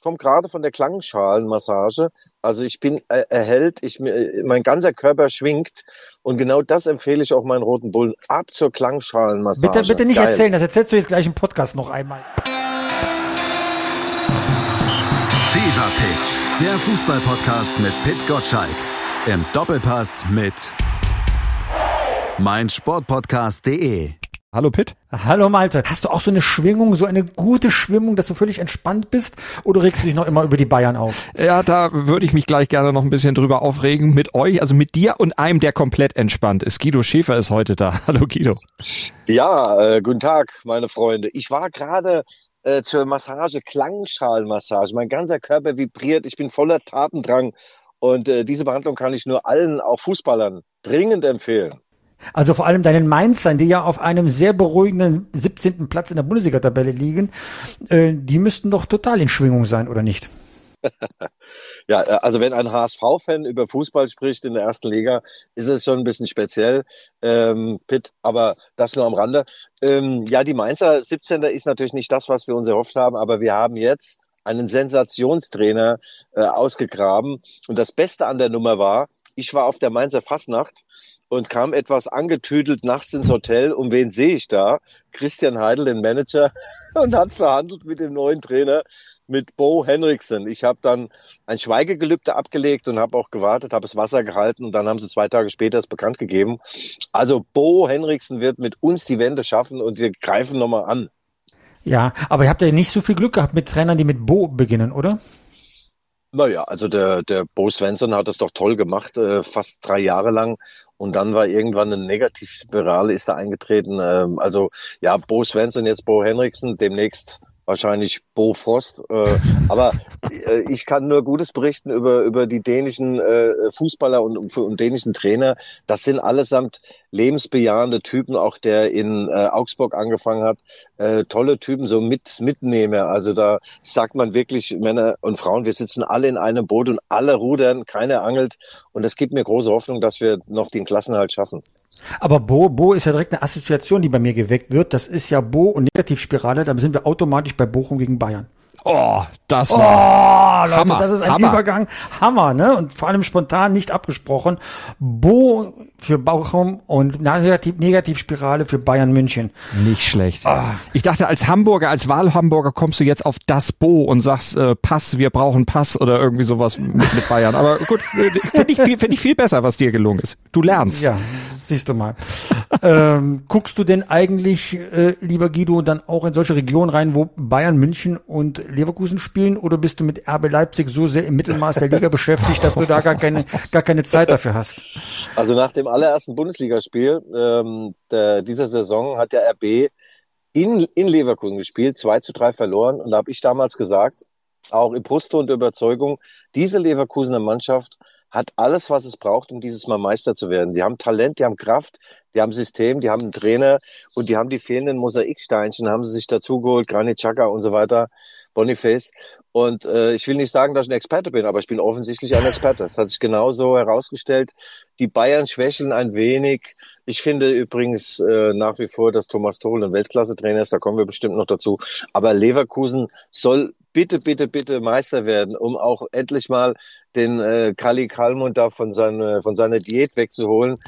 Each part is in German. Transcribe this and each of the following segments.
Ich komme gerade von der Klangschalenmassage. Also ich bin äh, erhellt, ich, mein ganzer Körper schwingt. Und genau das empfehle ich auch meinen roten Bullen. Ab zur Klangschalenmassage. Bitte, bitte nicht Geil. erzählen, das erzählst du jetzt gleich im Podcast noch einmal. Fever Pitch, der Fußballpodcast mit Pit Gottschalk. Im Doppelpass mit meinsportpodcast.de. Hallo Pitt. Hallo Malte. Hast du auch so eine Schwingung, so eine gute Schwingung, dass du völlig entspannt bist? Oder regst du dich noch immer über die Bayern auf? Ja, da würde ich mich gleich gerne noch ein bisschen drüber aufregen mit euch, also mit dir und einem, der komplett entspannt ist. Guido Schäfer ist heute da. Hallo Guido. Ja, äh, guten Tag, meine Freunde. Ich war gerade äh, zur Massage, Klangschalenmassage. Mein ganzer Körper vibriert. Ich bin voller Tatendrang. Und äh, diese Behandlung kann ich nur allen, auch Fußballern, dringend empfehlen. Also vor allem deinen Mainzern, die ja auf einem sehr beruhigenden 17. Platz in der Bundesliga-Tabelle liegen, äh, die müssten doch total in Schwingung sein, oder nicht? ja, äh, also wenn ein HSV-Fan über Fußball spricht in der ersten Liga, ist es schon ein bisschen speziell, ähm, Pitt, aber das nur am Rande. Ähm, ja, die Mainzer 17. ist natürlich nicht das, was wir uns erhofft haben, aber wir haben jetzt einen Sensationstrainer äh, ausgegraben. Und das Beste an der Nummer war, ich war auf der Mainzer Fastnacht und kam etwas angetüdelt nachts ins Hotel. Und wen sehe ich da? Christian Heidel, den Manager, und hat verhandelt mit dem neuen Trainer, mit Bo Henriksen. Ich habe dann ein Schweigegelübde abgelegt und habe auch gewartet, habe das Wasser gehalten und dann haben sie zwei Tage später es bekannt gegeben. Also Bo Henriksen wird mit uns die Wende schaffen und wir greifen nochmal an. Ja, aber ihr habt ja nicht so viel Glück gehabt mit Trainern, die mit Bo beginnen, oder? Naja, also der, der Bo Svensson hat das doch toll gemacht, äh, fast drei Jahre lang. Und dann war irgendwann eine Negativspirale, ist da eingetreten. Ähm, also ja, Bo Svensson, jetzt Bo Henriksen, demnächst wahrscheinlich Bo Frost. Äh, aber äh, ich kann nur Gutes berichten über, über die dänischen äh, Fußballer und, und dänischen Trainer. Das sind allesamt lebensbejahende Typen, auch der in äh, Augsburg angefangen hat. Äh, tolle Typen, so mit Mitnehmer. Also da sagt man wirklich, Männer und Frauen, wir sitzen alle in einem Boot und alle rudern, keiner angelt. Und das gibt mir große Hoffnung, dass wir noch den Klassenhalt schaffen. Aber Bo, Bo ist ja direkt eine Assoziation, die bei mir geweckt wird. Das ist ja Bo und Negativspirale. Da sind wir automatisch bei Bochum gegen Bayern. Oh, das war oh, Leute, Hammer, das ist ein Hammer. Übergang. Hammer, ne? Und vor allem spontan nicht abgesprochen. Bo für Bochum und Negativ Negativspirale für Bayern München. Nicht schlecht. Oh. Ich dachte, als Hamburger, als Wahlhamburger kommst du jetzt auf das Bo und sagst äh, Pass, wir brauchen Pass oder irgendwie sowas mit, mit Bayern. Aber gut, finde ich, find ich viel besser, was dir gelungen ist. Du lernst. Ja, siehst du mal. ähm, guckst du denn eigentlich, äh, lieber Guido, dann auch in solche Regionen rein, wo Bayern, München und Leverkusen spielen oder bist du mit RB Leipzig so sehr im Mittelmaß der Liga beschäftigt, dass du da gar keine, gar keine Zeit dafür hast? Also nach dem allerersten Bundesligaspiel ähm, der, dieser Saison hat der RB in, in Leverkusen gespielt, 2 zu 3 verloren. Und da habe ich damals gesagt, auch im Brust und Überzeugung, diese Leverkusener Mannschaft hat alles, was es braucht, um dieses Mal Meister zu werden. Die haben Talent, die haben Kraft, die haben System, die haben einen Trainer und die haben die fehlenden Mosaiksteinchen, haben sie sich dazugeholt, Granit Xhaka und so weiter. Boniface. Und äh, ich will nicht sagen, dass ich ein Experte bin, aber ich bin offensichtlich ein Experte. Das hat sich genauso herausgestellt. Die Bayern schwächeln ein wenig. Ich finde übrigens äh, nach wie vor, dass Thomas Tuchel ein Weltklasse-Trainer ist. Da kommen wir bestimmt noch dazu. Aber Leverkusen soll bitte, bitte, bitte Meister werden, um auch endlich mal den äh, Kali Kalmund da von, seine, von seiner Diät wegzuholen,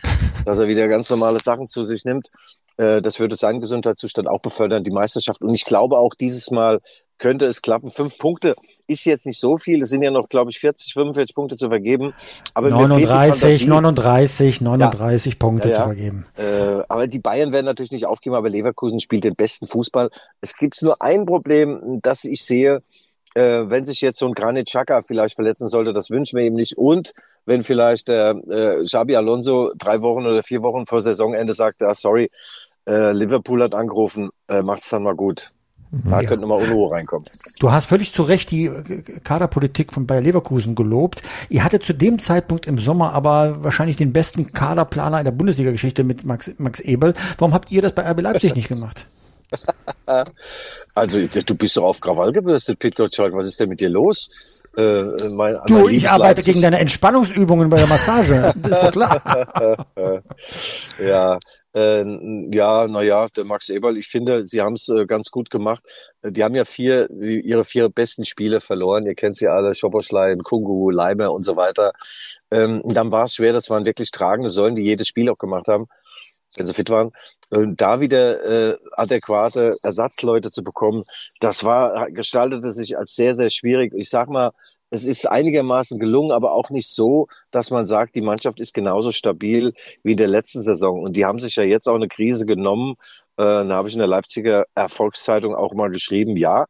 dass er wieder ganz normale Sachen zu sich nimmt. Äh, das würde seinen Gesundheitszustand auch befördern, die Meisterschaft. Und ich glaube auch dieses Mal könnte es klappen. Fünf Punkte ist jetzt nicht so viel. Es sind ja noch, glaube ich, 40, 45 Punkte zu vergeben. Aber 39, 39, 39 ja. Punkte ja, ja. zu vergeben. Äh, aber die Bayern werden natürlich nicht aufgeben, aber Leverkusen spielt den besten Fußball. Es gibt nur ein Problem, das ich sehe. Äh, wenn sich jetzt so ein Granit Xhaka vielleicht verletzen sollte, das wünschen wir ihm nicht. Und wenn vielleicht der äh, Xabi Alonso drei Wochen oder vier Wochen vor Saisonende sagt, ah, sorry, äh, Liverpool hat angerufen, äh, macht's dann mal gut. Da ja. könnte mal Unruhe reinkommen. Du hast völlig zu Recht die äh, Kaderpolitik von Bayer Leverkusen gelobt. Ihr hattet zu dem Zeitpunkt im Sommer aber wahrscheinlich den besten Kaderplaner in der Bundesliga-Geschichte mit Max, Max Ebel. Warum habt ihr das bei RB Leipzig nicht gemacht? Also, du bist doch auf Krawall gebürstet, Pete Gottschalk. Was ist denn mit dir los? Äh, Du, ich arbeite Leipzig. gegen deine Entspannungsübungen bei der Massage. Das ist doch klar. ja, äh, ja, naja, der Max Eberl, ich finde, sie haben es äh, ganz gut gemacht. Die haben ja vier, die, ihre vier besten Spiele verloren. Ihr kennt sie alle, Schoboschlein, Kungu, Leimer und so weiter. Ähm, dann war es schwer, das waren wirklich tragende Säulen, die jedes Spiel auch gemacht haben, wenn sie fit waren. Da wieder äh, adäquate Ersatzleute zu bekommen, das war, gestaltete sich als sehr, sehr schwierig. Ich sag mal, es ist einigermaßen gelungen, aber auch nicht so, dass man sagt, die Mannschaft ist genauso stabil wie in der letzten Saison. Und die haben sich ja jetzt auch eine Krise genommen. Äh, da habe ich in der Leipziger Erfolgszeitung auch mal geschrieben, ja,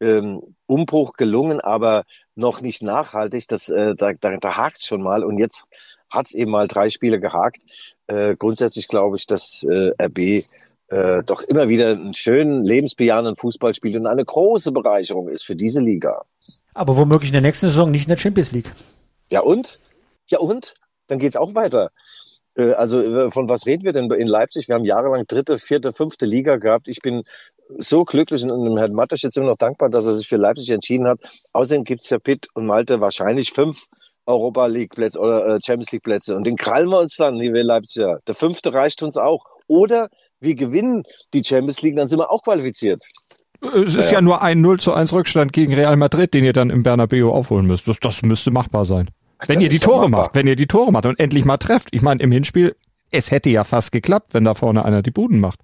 ähm, Umbruch gelungen, aber noch nicht nachhaltig. Das, äh, da, da, da hakt schon mal. Und jetzt hat es eben mal drei Spiele gehakt. Äh, grundsätzlich glaube ich, dass äh, RB äh, doch immer wieder einen schönen, lebensbejahenden Fußball spielt und eine große Bereicherung ist für diese Liga. Aber womöglich in der nächsten Saison nicht in der Champions League. Ja und? Ja und? Dann geht's auch weiter. Äh, Also äh, von was reden wir denn in Leipzig? Wir haben jahrelang dritte, vierte, fünfte Liga gehabt. Ich bin so glücklich und dem Herrn Mattes jetzt immer noch dankbar, dass er sich für Leipzig entschieden hat. Außerdem gibt's ja Pitt und Malte wahrscheinlich fünf Europa League Plätze oder äh, Champions League Plätze. Und den krallen wir uns dann, liebe Leipziger. Der fünfte reicht uns auch. Oder wir gewinnen die Champions League, dann sind wir auch qualifiziert. Es ist ja, nur ein 0 zu 1 Rückstand gegen Real Madrid, den ihr dann im Bernabeu aufholen müsst. Das, das müsste machbar sein. Wenn das ihr die Tore machbar. macht, wenn ihr die Tore macht und endlich mal trefft. Ich meine, im Hinspiel, es hätte ja fast geklappt, wenn da vorne einer die Buden macht.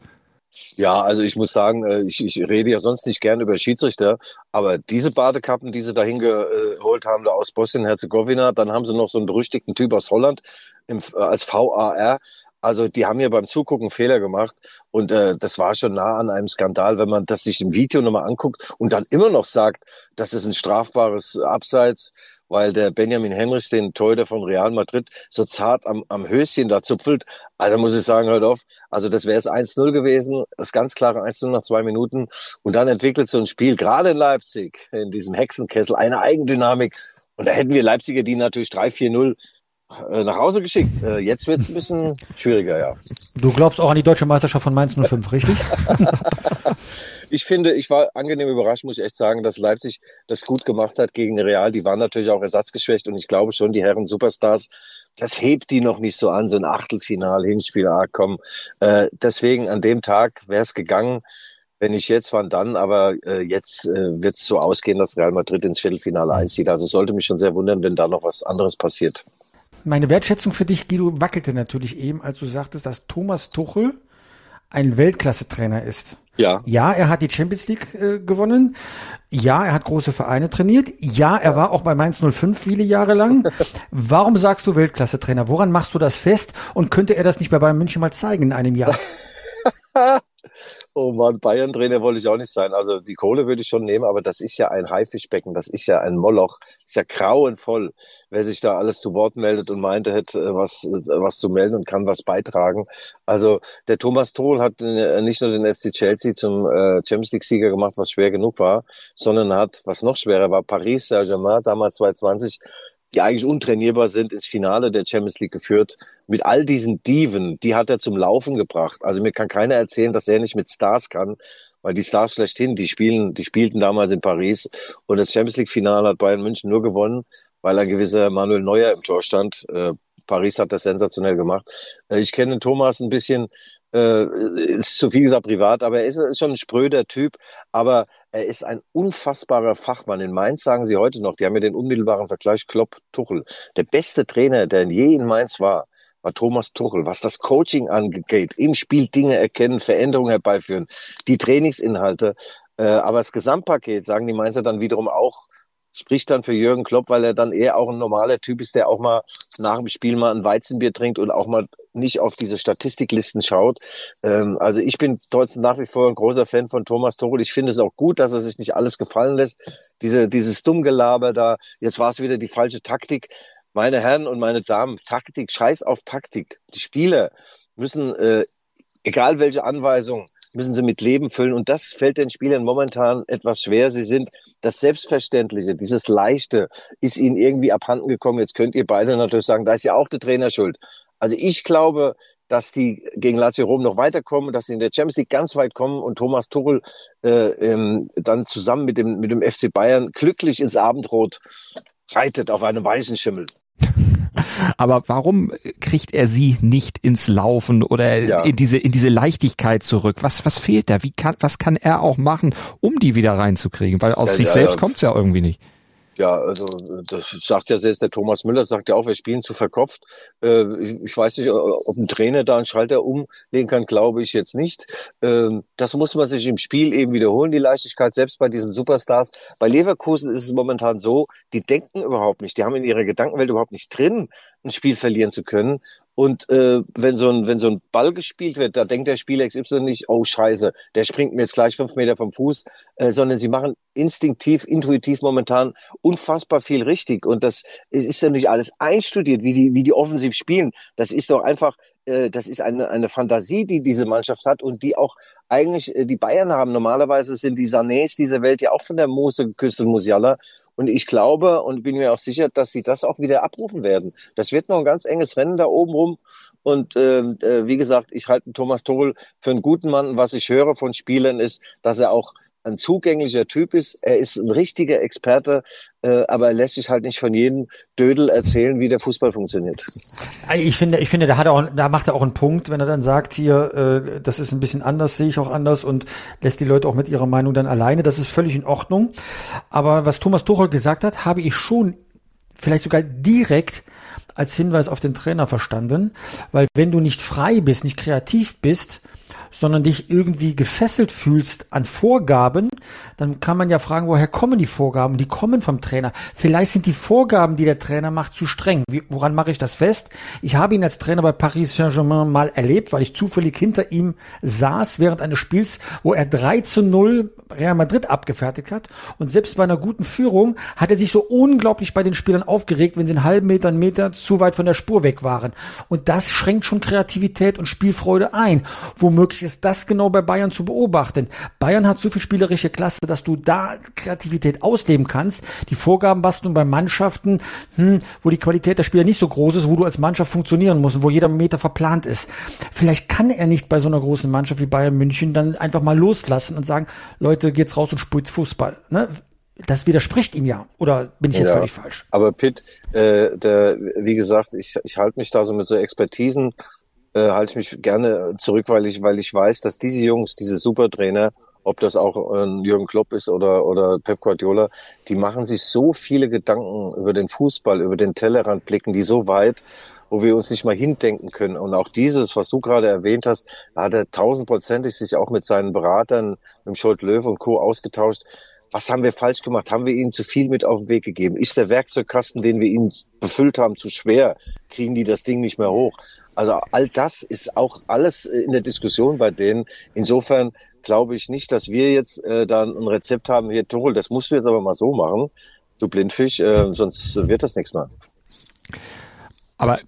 Ja, also ich muss sagen, äh, ich, ich rede ja sonst nicht gern über Schiedsrichter, aber diese Badekappen, die sie dahin geholt haben, da aus Bosnien-Herzegowina, dann haben sie noch so einen berüchtigten Typ aus Holland im, äh, als VAR. Also die haben hier beim Zugucken Fehler gemacht und äh, das war schon nah an einem Skandal, wenn man das sich im Video nochmal anguckt und dann immer noch sagt, das ist ein strafbares Abseits, weil der Benjamin Henrichs, den Torhüter von Real Madrid, so zart am, am Höschen da zupfelt. Also muss ich sagen, hört auf. Also das wäre es 1-0 gewesen, das ganz klare 1-0 nach zwei Minuten. Und dann entwickelt so ein Spiel, gerade in Leipzig, in diesem Hexenkessel, eine Eigendynamik. Und da hätten wir Leipziger die natürlich 3-4-0 äh, nach Hause geschickt. Äh, Jetzt wird es ein bisschen schwieriger, ja. Du glaubst auch an die deutsche Meisterschaft von Mainz 05, richtig? Ich finde, ich war angenehm überrascht, muss ich echt sagen, dass Leipzig das gut gemacht hat gegen Real. Die waren natürlich auch ersatzgeschwächt und ich glaube schon, die Herren Superstars, das hebt die noch nicht so an, so ein Achtelfinal, Hinspiel, ah, komm. Äh, deswegen an dem Tag wäre es gegangen, wenn nicht jetzt, wann dann, aber äh, jetzt äh, wird es so ausgehen, dass Real Madrid ins Viertelfinale einzieht. Also sollte mich schon sehr wundern, wenn da noch was anderes passiert. Meine Wertschätzung für dich, Guido, wackelte natürlich eben, als du sagtest, dass Thomas Tuchel ein Weltklasse-Trainer ist. Ja. Ja, er hat die Champions League äh, gewonnen. Ja, er hat große Vereine trainiert. Ja, er war auch bei Mainz 05 viele Jahre lang. Warum sagst du Weltklasse-Trainer? Woran machst du das fest? Und könnte er das nicht bei Bayern München mal zeigen in einem Jahr? Oh Mann, Bayern-Trainer wollte ich auch nicht sein. Also die Kohle würde ich schon nehmen, aber das ist ja ein Haifischbecken, das ist ja ein Moloch, das ist ja grauenvoll, wer sich da alles zu Wort meldet und meinte, hätte äh, was, äh, was zu melden und kann was beitragen. Also der Thomas Tuchel hat äh, nicht nur den FC Chelsea zum Champions League-Sieger gemacht, was schwer genug war, sondern hat, was noch schwerer war, Paris Saint-Germain damals 2020 die eigentlich untrainierbar sind, ins Finale der Champions League geführt. Mit all diesen Diven, die hat er zum Laufen gebracht. Also mir kann keiner erzählen, dass er nicht mit Stars kann, weil die Stars schlechthin, die spielen, die spielten damals in Paris und das Champions League Finale hat Bayern München nur gewonnen, weil ein gewisser Manuel Neuer im Tor stand. Äh, Paris hat das sensationell gemacht. Äh, ich kenne Thomas ein bisschen, äh, ist zu viel gesagt privat, aber er ist, ist schon ein spröder Typ, aber er ist ein unfassbarer Fachmann. In Mainz sagen sie heute noch, die haben ja den unmittelbaren Vergleich Klopp-Tuchel. Der beste Trainer, der je in Mainz war, war Thomas Tuchel. Was das Coaching angeht, im Spiel Dinge erkennen, Veränderungen herbeiführen, die Trainingsinhalte, äh, aber das Gesamtpaket, sagen die Mainzer dann wiederum auch, spricht dann für Jürgen Klopp, weil er dann eher auch ein normaler Typ ist, der auch mal nach dem Spiel mal ein Weizenbier trinkt und auch mal nicht auf diese Statistiklisten schaut. Ähm, also ich bin trotzdem nach wie vor ein großer Fan von Thomas Tuchel. Ich finde es auch gut, dass er sich nicht alles gefallen lässt. Diese, dieses Dummgelaber da, jetzt war es wieder die falsche Taktik. Meine Herren und meine Damen, Taktik, scheiß auf Taktik. Die Spieler müssen, äh, egal welche Anweisung, müssen sie mit Leben füllen. Und das fällt den Spielern momentan etwas schwer. Sie sind das Selbstverständliche, dieses Leichte ist ihnen irgendwie abhanden gekommen. Jetzt könnt ihr beide natürlich sagen, da ist ja auch der Trainer schuld. Also ich glaube, dass die gegen Lazio Rom noch weiterkommen, dass sie in der Champions League ganz weit kommen und Thomas Tuchel äh, ähm, dann zusammen mit dem mit dem FC Bayern glücklich ins Abendrot reitet auf einem weißen Schimmel. Aber warum kriegt er sie nicht ins Laufen oder ja. in diese in diese Leichtigkeit zurück? Was was fehlt da? Wie kann was kann er auch machen, um die wieder reinzukriegen? Weil aus ja, sich ja, selbst kommt's ja irgendwie nicht. Ja, also das sagt ja selbst der Thomas Müller, sagt ja auch, wir spielen zu verkopft. Äh, ich weiß nicht, ob ein Trainer da einen Schalter umlegen kann, glaube ich jetzt nicht. Ähm, das muss man sich im Spiel eben wiederholen, die Leichtigkeit, selbst bei diesen Superstars. Bei Leverkusen ist es momentan so, die denken überhaupt nicht, die haben in ihrer Gedankenwelt überhaupt nicht drin, ein Spiel verlieren zu können. Und äh, wenn so ein wenn so ein Ball gespielt wird, da denkt der Spieler XY nicht, oh Scheiße, der springt mir jetzt gleich fünf Meter vom Fuß, äh, sondern sie machen instinktiv, intuitiv momentan unfassbar viel richtig. Und das ist ja nicht alles einstudiert, wie die wie die offensiv spielen. Das ist doch einfach äh, das ist eine, eine Fantasie, die diese Mannschaft hat und die auch eigentlich äh, die Bayern haben. Normalerweise sind die Sanés dieser Welt ja auch von der Mose geküsst und Musiala. Und ich glaube und bin mir auch sicher, dass sie das auch wieder abrufen werden. Das wird noch ein ganz enges Rennen da oben rum. Und äh, äh wie gesagt, ich halte Thomas Tuchel für einen guten Mann. Was ich höre von Spielern ist, dass er auch ein zugänglicher Typ ist. Er ist ein richtiger Experte, äh, aber er lässt sich halt nicht von jedem Dödel erzählen, wie der Fußball funktioniert. Ich finde, ich finde, da hat er auch, da macht er auch einen Punkt, wenn er dann sagt, hier, äh, das ist ein bisschen anders, sehe ich auch anders und lässt die Leute auch mit ihrer Meinung dann alleine. Das ist völlig in Ordnung. Aber was Thomas Tuchel gesagt hat, habe ich schon vielleicht sogar direkt als Hinweis auf den Trainer verstanden, weil wenn du nicht frei bist, nicht kreativ bist, sondern dich irgendwie gefesselt fühlst an Vorgaben, dann kann man ja fragen, woher kommen die Vorgaben? Die kommen vom Trainer. Vielleicht sind die Vorgaben, die der Trainer macht, zu streng. Wie, woran mache ich das fest? Ich habe ihn als Trainer bei Paris Saint-Germain mal erlebt, weil ich zufällig hinter ihm saß während eines Spiels, wo er 3 zu 0 Real Madrid abgefertigt hat. Und selbst bei einer guten Führung hat er sich so unglaublich bei den Spielern aufgeregt, wenn sie einen halben Meter, einen Meter zu weit von der Spur weg waren. Und das schränkt schon Kreativität und Spielfreude ein. Womöglich ist das genau bei Bayern zu beobachten. Bayern hat so viel spielerische Klasse, dass du da Kreativität ausleben kannst. Die Vorgaben basteln bei Mannschaften, hm, wo die Qualität der Spieler nicht so groß ist, wo du als Mannschaft funktionieren musst und wo jeder Meter verplant ist. Vielleicht kann er nicht bei so einer großen Mannschaft wie Bayern München dann einfach mal loslassen und sagen, Leute, geht's raus und spielt Fußball. Ne? das widerspricht ihm ja. Oder bin ich jetzt ja, völlig falsch? Aber Pitt, äh, der, wie gesagt, ich, ich halte mich da so mit so Expertisen äh, halte ich mich gerne zurück, weil ich, weil ich weiß, dass diese Jungs, diese Supertrainer, ob das auch äh, Jürgen Klopp ist oder, oder Pep Guardiola, die machen sich so viele Gedanken über den Fußball, über den Tellerrand, blicken die so weit, wo wir uns nicht mal hindenken können. Und auch dieses, was du gerade erwähnt hast, da hat er tausendprozentig sich auch mit seinen Beratern, mit Scholt Löw und Co. ausgetauscht. Was haben wir falsch gemacht? Haben wir ihnen zu viel mit auf den Weg gegeben? Ist der Werkzeugkasten, den wir ihnen befüllt haben, zu schwer? Kriegen die das Ding nicht mehr hoch? Also all das ist auch alles in der Diskussion bei denen. Insofern glaube ich nicht, dass wir jetzt äh, dann ein Rezept haben, hier Tuchel, das musst du jetzt aber mal so machen, du Blindfisch, äh, sonst wird das nichts mehr. Aber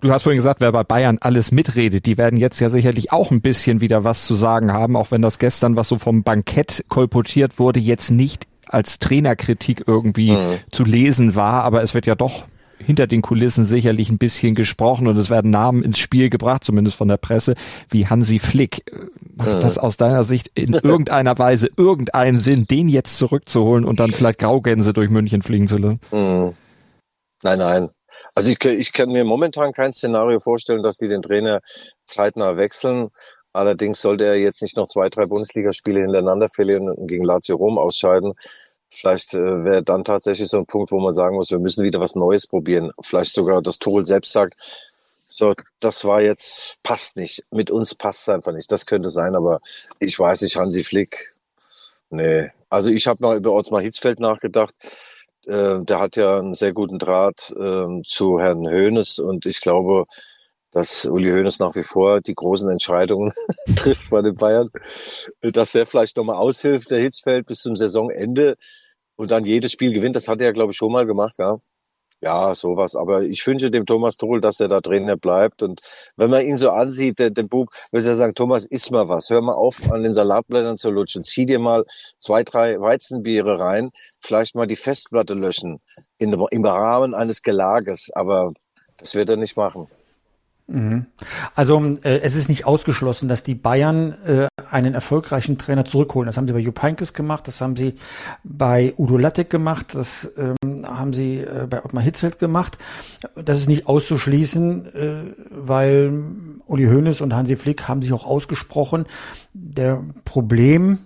Du hast vorhin gesagt, wer bei Bayern alles mitredet, die werden jetzt ja sicherlich auch ein bisschen wieder was zu sagen haben, auch wenn das gestern, was so vom Bankett kolportiert wurde, jetzt nicht als Trainerkritik irgendwie mhm. zu lesen war, aber es wird ja doch hinter den Kulissen sicherlich ein bisschen gesprochen und es werden Namen ins Spiel gebracht, zumindest von der Presse, wie Hansi Flick. Macht ja. das aus deiner Sicht in irgendeiner Weise irgendeinen Sinn, den jetzt zurückzuholen und dann vielleicht Graugänse durch München fliegen zu lassen? Mhm. Nein, nein. Also ich, ich kann mir momentan kein Szenario vorstellen, dass die den Trainer zeitnah wechseln. Allerdings sollte er jetzt nicht noch zwei, drei Bundesligaspiele hintereinander verlieren und gegen Lazio Rom ausscheiden. Vielleicht äh, wäre dann tatsächlich so ein Punkt, wo man sagen muss, wir müssen wieder was Neues probieren. Vielleicht sogar das Tuchel selbst sagt, so, das war jetzt, passt nicht. Mit uns passt es einfach nicht. Das könnte sein, aber ich weiß nicht, Hansi Flick, nee. Also ich habe mal über Ottmar Hitzfeld nachgedacht. Äh, der hat ja einen sehr guten Draht äh, zu Herrn Hoeneß und ich glaube, dass Uli Hoeneß nach wie vor die großen Entscheidungen trifft bei den Bayern, dass der vielleicht nochmal aushilft, der Hitzfeld bis zum Saisonende und dann jedes Spiel gewinnt. Das hat er, glaube ich, schon mal gemacht, ja. Ja, sowas. Aber ich wünsche dem Thomas Tuchel, dass er da Trainer bleibt. Und wenn man ihn so ansieht, der, den Bug, würde er sagen, Thomas, iss mal was. Hör mal auf, an den Salatblättern zu lutschen. Zieh dir mal zwei, drei Weizenbiere rein. Vielleicht mal die Festplatte löschen. In, Im Rahmen eines Gelages. Aber das wird er nicht machen. Also äh, es ist nicht ausgeschlossen, dass die Bayern äh, einen erfolgreichen Trainer zurückholen. Das haben sie bei Jupp Heynckes gemacht, das haben sie bei Udo Lattek gemacht, das ähm, haben sie äh, bei Ottmar Hitzfeld gemacht. Das ist nicht auszuschließen, äh, weil Uli Hoeneß und Hansi Flick haben sich auch ausgesprochen. Der Problem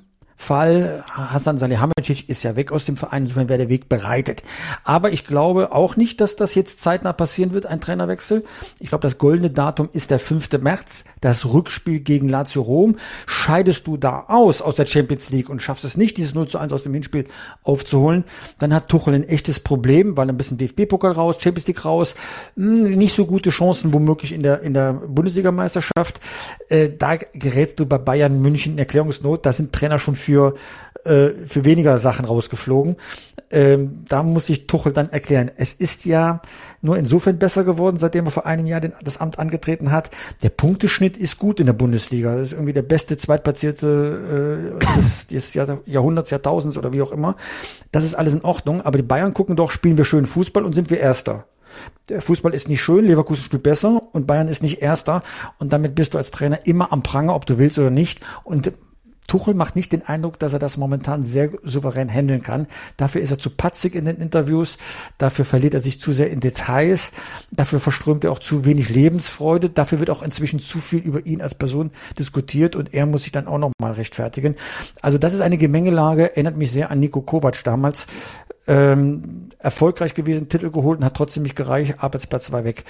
Fall. Hassan Salihamidzic ist ja weg aus dem Verein, insofern wäre der Weg bereitet. Aber ich glaube auch nicht, dass das jetzt zeitnah passieren wird, ein Trainerwechsel. Ich glaube, das goldene Datum ist der 5. März, das Rückspiel gegen Lazio Rom. Scheidest du da aus, aus der Champions League und schaffst es nicht, dieses 0 zu 1 aus dem Hinspiel aufzuholen, dann hat Tuchel ein echtes Problem, weil ein bisschen DFB-Pokal raus, Champions League raus, hm, nicht so gute Chancen womöglich in der, in der Bundesligameisterschaft. Äh, da gerätst du bei Bayern München in Erklärungsnot, da sind Trainer schon für für, äh, für weniger Sachen rausgeflogen. Ähm, da muss ich Tuchel dann erklären. Es ist ja nur insofern besser geworden, seitdem er vor einem Jahr den, das Amt angetreten hat. Der Punkteschnitt ist gut in der Bundesliga. Das ist irgendwie der beste Zweitplatzierte äh, des, des Jahr, Jahrhunderts, Jahrtausends oder wie auch immer. Das ist alles in Ordnung. Aber die Bayern gucken doch, spielen wir schön Fußball und sind wir Erster. Der Fußball ist nicht schön, Leverkusen spielt besser und Bayern ist nicht Erster. Und damit bist du als Trainer immer am Pranger, ob du willst oder nicht. Und Tuchel macht nicht den Eindruck, dass er das momentan sehr souverän handeln kann. Dafür ist er zu patzig in den Interviews, dafür verliert er sich zu sehr in Details, dafür verströmt er auch zu wenig Lebensfreude, dafür wird auch inzwischen zu viel über ihn als Person diskutiert und er muss sich dann auch noch mal rechtfertigen. Also das ist eine Gemengelage, erinnert mich sehr an Nico Kovac damals. Ähm, erfolgreich gewesen, Titel geholt und hat trotzdem nicht gereicht, Arbeitsplatz war weg.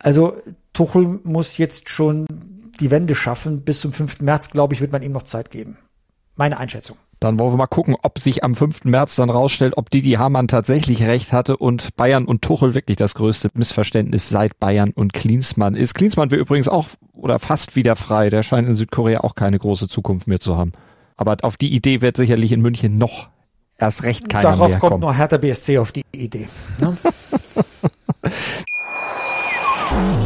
Also Tuchel muss jetzt schon die Wende schaffen. Bis zum 5. März, glaube ich, wird man ihm noch Zeit geben. Meine Einschätzung. Dann wollen wir mal gucken, ob sich am 5. März dann rausstellt, ob Didi Hamann tatsächlich recht hatte und Bayern und Tuchel wirklich das größte Missverständnis seit Bayern und Klinsmann ist. Klinsmann wird übrigens auch oder fast wieder frei. Der scheint in Südkorea auch keine große Zukunft mehr zu haben. Aber auf die Idee wird sicherlich in München noch erst recht keiner Darauf mehr kommt kommen. nur Hertha BSC auf die Idee. Ne?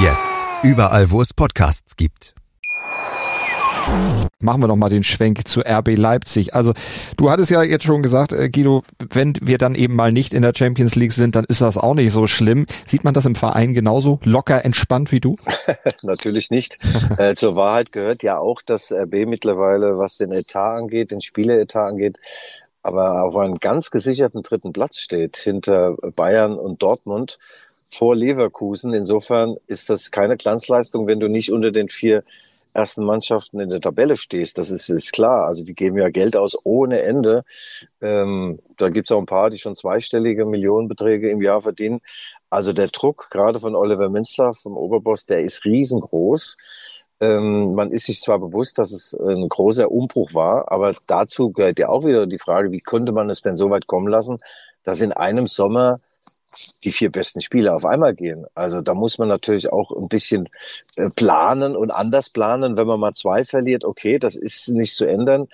Jetzt. Überall, wo es Podcasts gibt. Machen wir doch mal den Schwenk zu RB Leipzig. Also du hattest ja jetzt schon gesagt, äh, Guido, wenn wir dann eben mal nicht in der Champions League sind, dann ist das auch nicht so schlimm. Sieht man das im Verein genauso locker entspannt wie du? Natürlich nicht. äh, zur Wahrheit gehört ja auch, dass RB mittlerweile, was den Etat angeht, den Spieleretat angeht, aber auf einem ganz gesicherten dritten Platz steht hinter Bayern und Dortmund vor Leverkusen. Insofern ist das keine Glanzleistung, wenn du nicht unter den vier ersten Mannschaften in der Tabelle stehst. Das ist, ist klar. Also die geben ja Geld aus ohne Ende. Ähm, da gibt's auch ein paar, die schon zweistellige Millionenbeträge im Jahr verdienen. Also der Druck, gerade von Oliver Minzler, vom Oberboss, der ist riesengroß. Ähm, man ist sich zwar bewusst, dass es ein großer Umbruch war, aber dazu gehört ja auch wieder die Frage, wie konnte man es denn so weit kommen lassen, dass in einem Sommer die vier besten Spiele auf einmal gehen. Also da muss man natürlich auch ein bisschen äh, planen und anders planen. Wenn man mal zwei verliert, okay, das ist nicht zu ändern.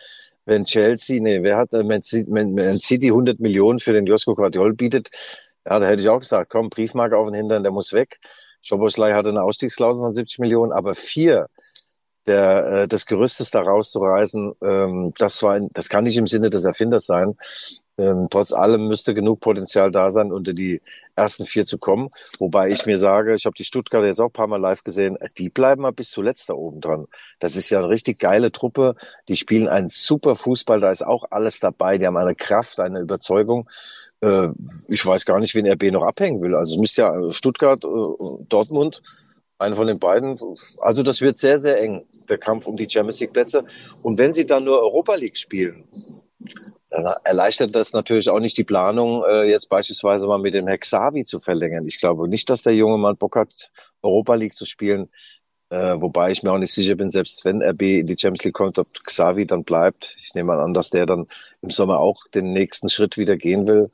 Wenn Chelsea, nee, wer hat, Man City 100 Millionen für den Josko Guardiol bietet, ja, da hätte ich auch gesagt, komm, Briefmarke auf den Hintern, der muss weg. Schoboslai hatte eine Ausstiegsklausel von 70 Millionen, aber vier der, äh, des Gerüstes da rauszureißen, ähm, das war, das kann nicht im Sinne des Erfinders sein. Ähm, trotz allem müsste genug Potenzial da sein, unter die ersten vier zu kommen. Wobei ich mir sage, ich habe die Stuttgarter jetzt auch ein paar Mal live gesehen, die bleiben mal bis zuletzt da oben dran. Das ist ja eine richtig geile Truppe. Die spielen einen super Fußball, da ist auch alles dabei. Die haben eine Kraft, eine Überzeugung. Äh, ich weiß gar nicht, wen RB noch abhängen will. Also es müsste ja Stuttgart, äh, Dortmund, einer von den beiden. Also das wird sehr, sehr eng, der Kampf um die Champions League Plätze. Und wenn sie dann nur Europa League spielen, erleichtert das natürlich auch nicht die Planung, äh, jetzt beispielsweise mal mit dem Hexavi zu verlängern. Ich glaube nicht, dass der junge Mann Bock hat, Europa League zu spielen. Äh, wobei ich mir auch nicht sicher bin, selbst wenn RB in die Champions League kommt, ob Xavi dann bleibt. Ich nehme an, dass der dann im Sommer auch den nächsten Schritt wieder gehen will.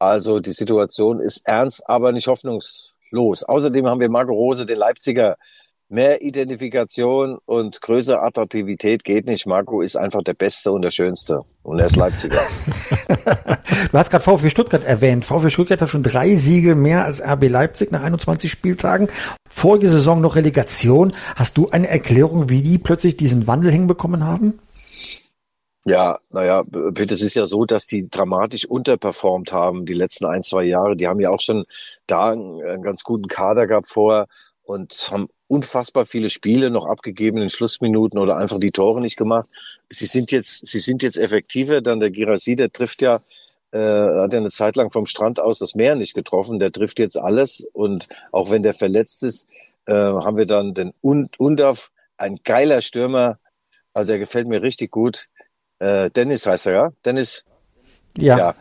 Also die Situation ist ernst, aber nicht hoffnungslos los. Außerdem haben wir Marco Rose, den Leipziger mehr Identifikation und größere Attraktivität geht nicht. Marco ist einfach der Beste und der Schönste. Und er ist Leipziger. du hast gerade VfB Stuttgart erwähnt. VfB Stuttgart hat schon drei Siege mehr als RB Leipzig nach 21 Spieltagen. Vorige Saison noch Relegation. Hast du eine Erklärung, wie die plötzlich diesen Wandel hinbekommen haben? Ja, naja, Peter, es ist ja so, dass die dramatisch unterperformt haben die letzten ein, zwei Jahre. Die haben ja auch schon da einen ganz guten Kader gehabt vorher und haben unfassbar viele Spiele noch abgegeben in den Schlussminuten oder einfach die Tore nicht gemacht. Sie sind jetzt, sie sind jetzt effektiver. Dann der Girassi, der trifft ja, äh, hat ja eine Zeit lang vom Strand aus das Meer nicht getroffen. Der trifft jetzt alles. Und auch wenn der verletzt ist, äh, haben wir dann den Undaf, ein geiler Stürmer. Also der gefällt mir richtig gut. Äh, Dennis heißt er, ja? Dennis. Ja. ja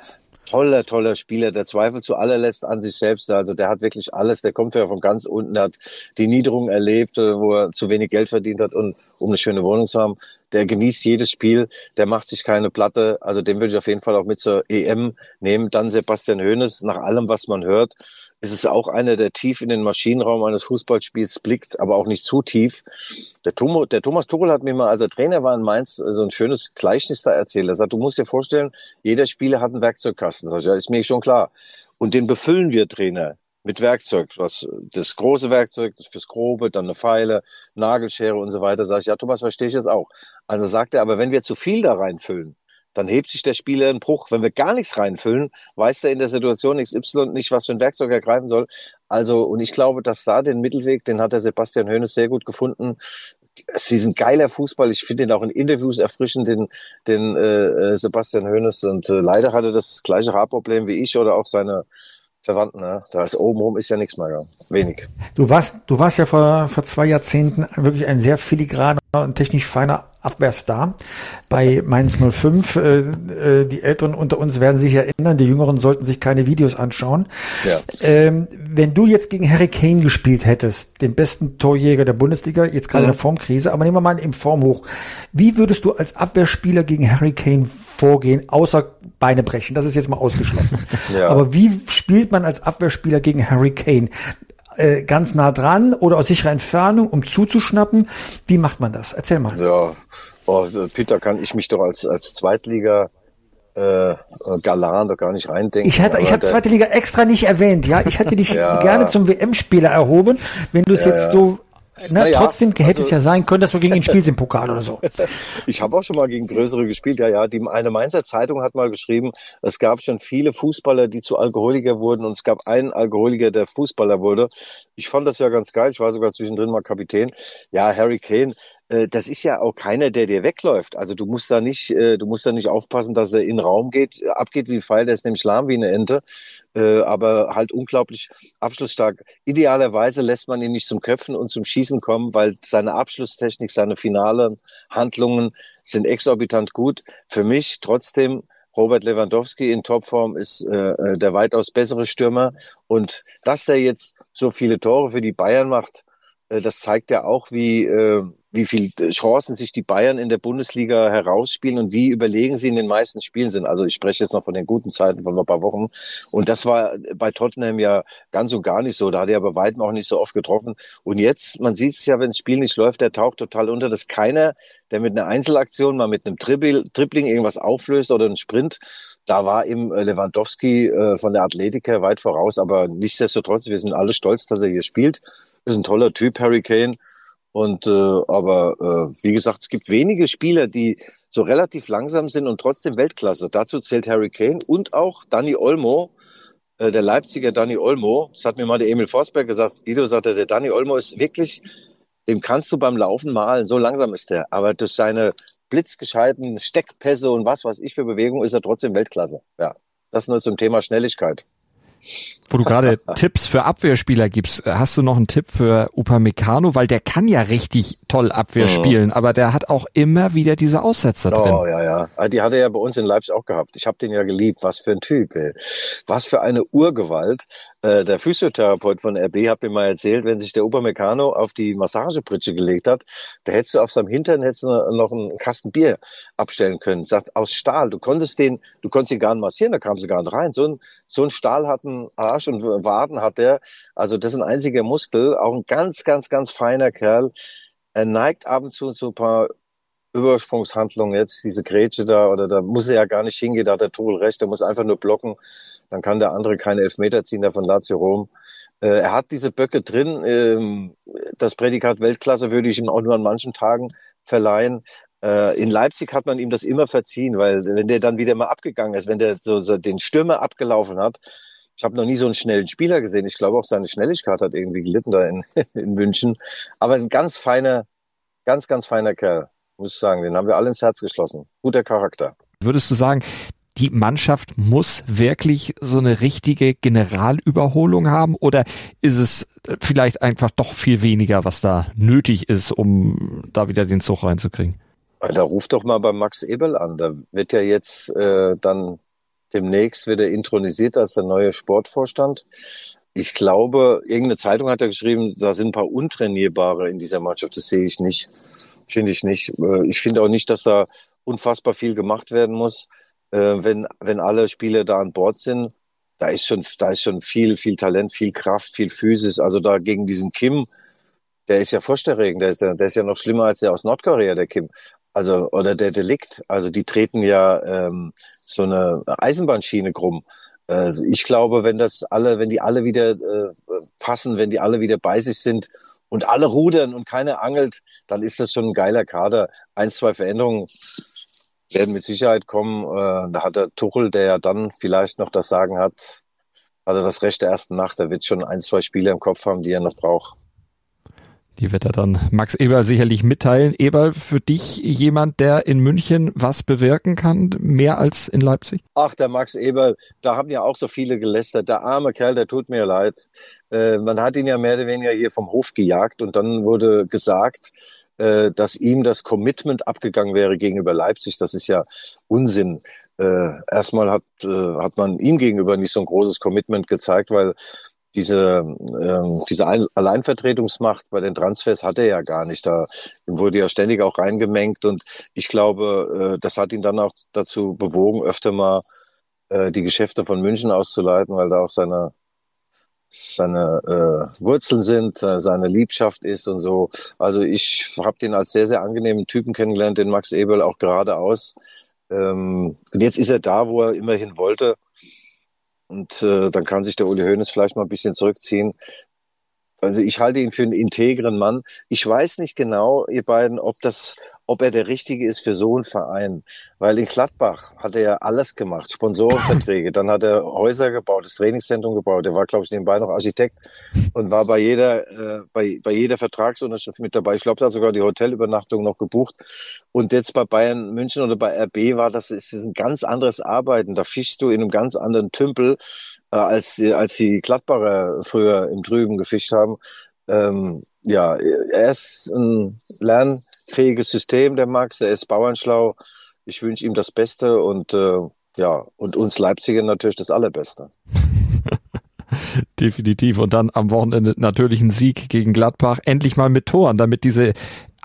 toller, toller Spieler, der zweifelt zu allerletzt an sich selbst. Also der hat wirklich alles, der kommt ja von ganz unten, hat die Niederung erlebt, äh, wo er zu wenig Geld verdient hat und um eine schöne Wohnung zu haben. Der genießt jedes Spiel, der macht sich keine Platte. Also den würde ich auf jeden Fall auch mit zur EM nehmen. Dann Sebastian Hoeneß, nach allem, was man hört, ist es auch einer, der tief in den Maschinenraum eines Fußballspiels blickt, aber auch nicht zu tief. Der, Thomas, der Thomas Tuchel hat mir mal, als er Trainer war in Mainz, so ein schönes Gleichnis da erzählt. Er sagt, du musst dir vorstellen, jeder Spieler hat einen Werkzeugkasten. Das ist mir schon klar. Und den befüllen wir Trainer mit Werkzeug, was das große Werkzeug, das fürs Grobe, dann eine Pfeile, Nagelschere und so weiter. Sag ich, ja, Thomas, verstehe ich jetzt auch. Also sagt er, aber wenn wir zu viel da reinfüllen, dann hebt sich der Spieler einen Bruch. Wenn wir gar nichts reinfüllen, weiß er in der Situation XY nicht, was für ein Werkzeug er greifen soll. Also, und ich glaube, dass da den Mittelweg, den hat der Sebastian Hoeneß sehr gut gefunden. Sie sind geiler Fußball. Ich finde ihn auch in Interviews erfrischend, den, den äh, Sebastian Hoeneß. Und äh, leider hatte das gleiche Haarproblem wie ich oder auch seine Verwandten. Ne? Da ist obenrum ist ja nichts mehr. Wenig. Du warst, du warst ja vor, vor zwei Jahrzehnten wirklich ein sehr filigraner und technisch feiner Abwehrstar bei Mainz 05. Äh, äh, die Älteren unter uns werden sich erinnern, die Jüngeren sollten sich keine Videos anschauen. Ja. Ähm, wenn du jetzt gegen Harry Kane gespielt hättest, den besten Torjäger der Bundesliga, jetzt gerade mhm. in der Formkrise, aber nehmen wir mal im Form hoch. Wie würdest du als Abwehrspieler gegen Harry Kane vorgehen, außer Beine brechen? Das ist jetzt mal ausgeschlossen. ja. Aber wie spielt man als Abwehrspieler gegen Harry Kane? Äh, ganz nah dran oder aus sicherer Entfernung, um zuzuschnappen? Wie macht man das? Erzähl mal. Ja, oh, Peter, kann ich mich doch als, als Zweitliga äh, Galan da gar nicht reindenken. Ich hatte, ich habe zweite Liga extra nicht erwähnt, ja. Ich hatte dich ja. gerne zum WM-Spieler erhoben. Wenn du es ja, jetzt so na, naja, trotzdem hätte also, es ja sein können, dass du gegen ihn spielst im Pokal oder so. ich habe auch schon mal gegen größere gespielt. Ja, ja. Die, eine Mainzer Zeitung hat mal geschrieben, es gab schon viele Fußballer, die zu Alkoholiker wurden und es gab einen Alkoholiker, der Fußballer wurde. Ich fand das ja ganz geil. Ich war sogar zwischendrin mal Kapitän. Ja, Harry Kane, das ist ja auch keiner, der dir wegläuft. Also du musst da nicht, äh, du musst da nicht aufpassen, dass er in den Raum geht, abgeht wie ein Pfeil, der ist nämlich lahm wie eine Ente, äh, aber halt unglaublich abschlussstark. Idealerweise lässt man ihn nicht zum Köpfen und zum Schießen kommen, weil seine Abschlusstechnik, seine finalen Handlungen sind exorbitant gut. Für mich trotzdem Robert Lewandowski in Topform ist äh, der weitaus bessere Stürmer. Und dass der jetzt so viele Tore für die Bayern macht, äh, das zeigt ja auch, wie, äh, wie viel Chancen sich die Bayern in der Bundesliga herausspielen und wie überlegen sie in den meisten Spielen sind. Also ich spreche jetzt noch von den guten Zeiten von ein paar Wochen. Und das war bei Tottenham ja ganz und gar nicht so. Da hat er bei weitem auch nicht so oft getroffen. Und jetzt, man sieht es ja, wenn das Spiel nicht läuft, der taucht total unter, dass keiner, der mit einer Einzelaktion mal mit einem Dribbling, irgendwas auflöst oder einen Sprint, da war ihm Lewandowski äh, von der Athletiker weit voraus. Aber nichtsdestotrotz, wir sind alle stolz, dass er hier spielt. Ist ein toller Typ, Harry Kane. Und äh, aber äh, wie gesagt, es gibt wenige Spieler, die so relativ langsam sind und trotzdem Weltklasse. Dazu zählt Harry Kane und auch Danny Olmo, äh, der Leipziger Danny Olmo. Das hat mir mal der Emil Forsberg gesagt. Guido sagte, der Danny Olmo ist wirklich, dem kannst du beim Laufen malen. So langsam ist der. Aber durch seine blitzgescheiten Steckpässe und was weiß ich für Bewegung ist er trotzdem Weltklasse. Ja, das nur zum Thema Schnelligkeit. Wo du gerade Tipps für Abwehrspieler gibst, hast du noch einen Tipp für Upamecano? Weil der kann ja richtig toll Abwehr mhm. spielen, aber der hat auch immer wieder diese Aussetzer oh, drin. Oh ja, ja. Ah, die hat er ja bei uns in Leipzig auch gehabt. Ich habe den ja geliebt. Was für ein Typ, ey. Was für eine Urgewalt. Äh, der Physiotherapeut von RB hat mir mal erzählt, wenn sich der Upamecano auf die Massagepritsche gelegt hat, da hättest du auf seinem Hintern hättest du noch einen Kasten Bier abstellen können. Sagt, aus Stahl. Du konntest den, du konntest ihn gar nicht massieren, da kam sie gar nicht rein. So ein, so ein stahlharten harten Arsch und Waden hat er. Also das ist ein einziger Muskel, auch ein ganz, ganz, ganz feiner Kerl. Er neigt ab und zu zu ein paar Übersprungshandlungen jetzt, diese Grätsche da, oder da muss er ja gar nicht hingehen, da hat der Tuchel recht, er muss einfach nur blocken, dann kann der andere keine Elfmeter ziehen, der von Lazio Rom. Äh, er hat diese Böcke drin, ähm, das Prädikat Weltklasse würde ich ihm auch nur an manchen Tagen verleihen. Äh, in Leipzig hat man ihm das immer verziehen, weil wenn der dann wieder mal abgegangen ist, wenn der so, so den Stürmer abgelaufen hat, ich habe noch nie so einen schnellen Spieler gesehen. Ich glaube auch seine Schnelligkeit hat irgendwie gelitten da in, in München. Aber ein ganz feiner, ganz, ganz feiner Kerl, muss ich sagen. Den haben wir alle ins Herz geschlossen. Guter Charakter. Würdest du sagen, die Mannschaft muss wirklich so eine richtige Generalüberholung haben oder ist es vielleicht einfach doch viel weniger, was da nötig ist, um da wieder den Zug reinzukriegen? Da ruft doch mal bei Max Ebel an. Da wird ja jetzt äh, dann demnächst wieder intronisiert als der neue Sportvorstand. Ich glaube, irgendeine Zeitung hat ja geschrieben, da sind ein paar Untrainierbare in dieser Mannschaft. Das sehe ich nicht. Finde ich nicht. Äh, ich finde auch nicht, dass da unfassbar viel gemacht werden muss, äh, wenn, wenn alle Spieler da an Bord sind. Da ist schon, da ist schon viel, viel Talent, viel Kraft, viel Physis. Also da gegen diesen Kim, der ist ja furchterregend. Der ist, der ist ja noch schlimmer als der aus Nordkorea, der Kim also oder der Delikt, also die treten ja ähm, so eine Eisenbahnschiene krumm. Äh, ich glaube, wenn das alle, wenn die alle wieder äh, passen, wenn die alle wieder bei sich sind und alle rudern und keiner angelt, dann ist das schon ein geiler Kader. Ein, zwei Veränderungen werden mit Sicherheit kommen. Äh, da hat der Tuchel, der ja dann vielleicht noch das Sagen hat, hat er das Recht der ersten Nacht. Da wird schon ein, zwei Spieler im Kopf haben, die er noch braucht. Die wird er dann Max Eberl sicherlich mitteilen. Eberl, für dich jemand, der in München was bewirken kann, mehr als in Leipzig? Ach, der Max Eberl, da haben ja auch so viele gelästert. Der arme Kerl, der tut mir leid. Äh, man hat ihn ja mehr oder weniger hier vom Hof gejagt und dann wurde gesagt, äh, dass ihm das Commitment abgegangen wäre gegenüber Leipzig. Das ist ja Unsinn. Äh, erstmal hat, äh, hat man ihm gegenüber nicht so ein großes Commitment gezeigt, weil diese, ähm, diese Alleinvertretungsmacht bei den Transfers hat er ja gar nicht. Da wurde ja ständig auch reingemengt und ich glaube, äh, das hat ihn dann auch dazu bewogen, öfter mal äh, die Geschäfte von München auszuleiten, weil da auch seine seine äh, Wurzeln sind, äh, seine Liebschaft ist und so. Also ich habe den als sehr, sehr angenehmen Typen kennengelernt, den Max Ebel auch geradeaus. Ähm, und jetzt ist er da, wo er immerhin wollte. Und äh, dann kann sich der Uli Hoeneß vielleicht mal ein bisschen zurückziehen. Also ich halte ihn für einen integren Mann. Ich weiß nicht genau, ihr beiden, ob das ob er der Richtige ist für so einen Verein. Weil in Gladbach hat er ja alles gemacht, Sponsorenverträge, dann hat er Häuser gebaut, das Trainingszentrum gebaut. Er war, glaube ich, nebenbei noch Architekt und war bei jeder, äh, bei, bei jeder Vertragsunterschrift mit dabei. Ich glaube, da hat sogar die Hotelübernachtung noch gebucht. Und jetzt bei Bayern München oder bei RB war das, ist ein ganz anderes Arbeiten. Da fischst du in einem ganz anderen Tümpel, äh, als, als die Gladbacher früher im Trüben gefischt haben. Ähm, ja, er ist ein Lern fähiges System, der Max. Er ist bauernschlau. Ich wünsche ihm das Beste und äh, ja, und uns Leipziger natürlich das Allerbeste. Definitiv. Und dann am Wochenende natürlich ein Sieg gegen Gladbach. Endlich mal mit Toren, damit diese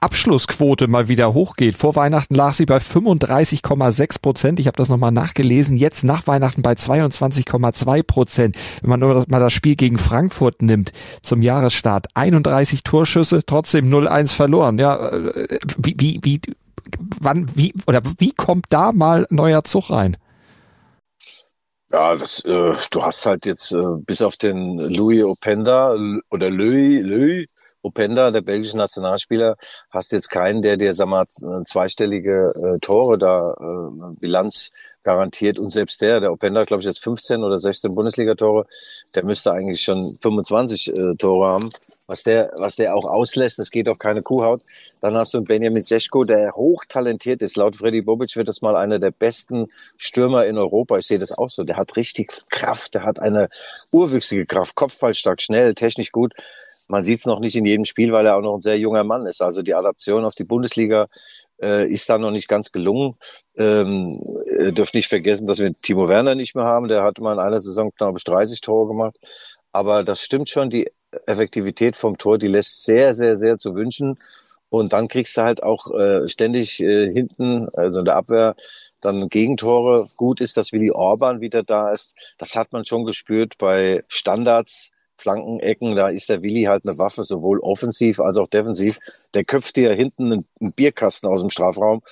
Abschlussquote mal wieder hochgeht. Vor Weihnachten lag sie bei 35,6 Prozent. Ich habe das nochmal nachgelesen. Jetzt nach Weihnachten bei 22,2 Prozent. Wenn man nur das, mal das Spiel gegen Frankfurt nimmt zum Jahresstart. 31 Torschüsse, trotzdem 0-1 verloren. Ja, äh, wie, wie, wie, wann, wie, oder wie kommt da mal neuer Zug rein? Ja, das, äh, du hast halt jetzt äh, bis auf den Louis Openda oder Louis, Louis Openda, der belgische Nationalspieler, hast jetzt keinen, der dir, sag mal, zweistellige äh, Tore da äh, Bilanz garantiert. Und selbst der, der Openda, glaube ich, jetzt 15 oder 16 Bundesliga-Tore, der müsste eigentlich schon 25 äh, Tore haben. Was der, was der auch auslässt, das geht auf keine Kuhhaut. Dann hast du Benjamin Seschko, der hochtalentiert ist. Laut Freddy Bobic wird das mal einer der besten Stürmer in Europa. Ich sehe das auch so. Der hat richtig Kraft, der hat eine urwüchsige Kraft, kopfballstark, schnell, technisch gut. Man sieht es noch nicht in jedem Spiel, weil er auch noch ein sehr junger Mann ist. Also die Adaption auf die Bundesliga äh, ist da noch nicht ganz gelungen. Ähm, ihr dürft nicht vergessen, dass wir Timo Werner nicht mehr haben. Der hat mal in einer Saison, ich, 30 Tore gemacht. Aber das stimmt schon, die Effektivität vom Tor, die lässt sehr, sehr, sehr zu wünschen. Und dann kriegst du halt auch äh, ständig äh, hinten, also in der Abwehr, dann Gegentore. Gut ist, dass Willi Orban wieder da ist. Das hat man schon gespürt bei Standards, Flankenecken. Da ist der Willi halt eine Waffe, sowohl offensiv als auch defensiv. Der köpft dir hinten einen Bierkasten aus dem Strafraum.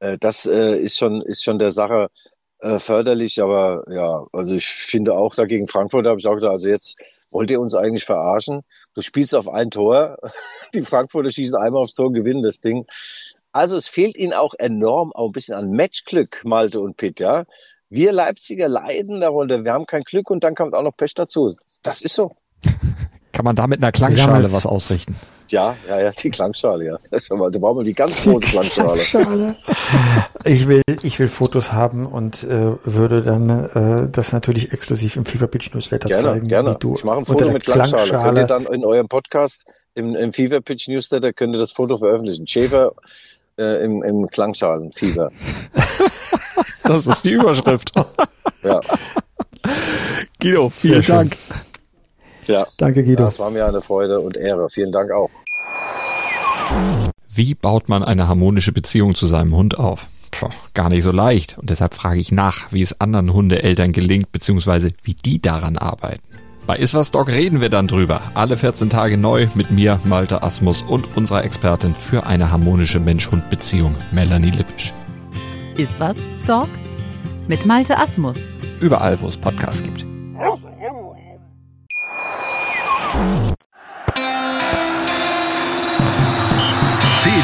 Äh, das äh, ist schon, ist schon der Sache äh, förderlich. Aber ja, also ich finde auch dagegen Frankfurt habe ich auch gedacht, also jetzt wollt ihr uns eigentlich verarschen? Du spielst auf ein Tor, die Frankfurter schießen einmal aufs Tor, gewinnen das Ding. Also es fehlt ihnen auch enorm auch ein bisschen an Matchglück, Malte und Pitt, ja. Wir Leipziger leiden darunter, wir haben kein Glück und dann kommt auch noch Pech dazu. Das ist so. Kann man da mit einer Klangschale was ausrichten? Ja, ja, ja, die Klangschale, ja. Da brauchen wir die ganz große Klangschale. Klangschale. Ich will, ich will Fotos haben und äh, würde dann äh, das natürlich exklusiv im FIFA Pitch Newsletter gerne, zeigen. Gerne. Wie du ich mache ein Foto mit Klangschale. Klangschale. Könnt ihr dann in eurem Podcast im, im FIFA Pitch Newsletter könnt ihr das Foto veröffentlichen. Schäfer äh, im, im Klangschalen-Fieber. das ist die Überschrift. ja. Guido, vielen Dank. Ja. Danke, Guido. Das war mir eine Freude und Ehre. Vielen Dank auch. Wie baut man eine harmonische Beziehung zu seinem Hund auf? Puh, gar nicht so leicht. Und deshalb frage ich nach, wie es anderen Hundeeltern gelingt, beziehungsweise wie die daran arbeiten. Bei Iswas Dog reden wir dann drüber. Alle 14 Tage neu mit mir, Malte Asmus und unserer Expertin für eine harmonische Mensch-Hund-Beziehung, Melanie Lippisch. Iswas Dog mit Malte Asmus. Überall, wo es Podcasts gibt.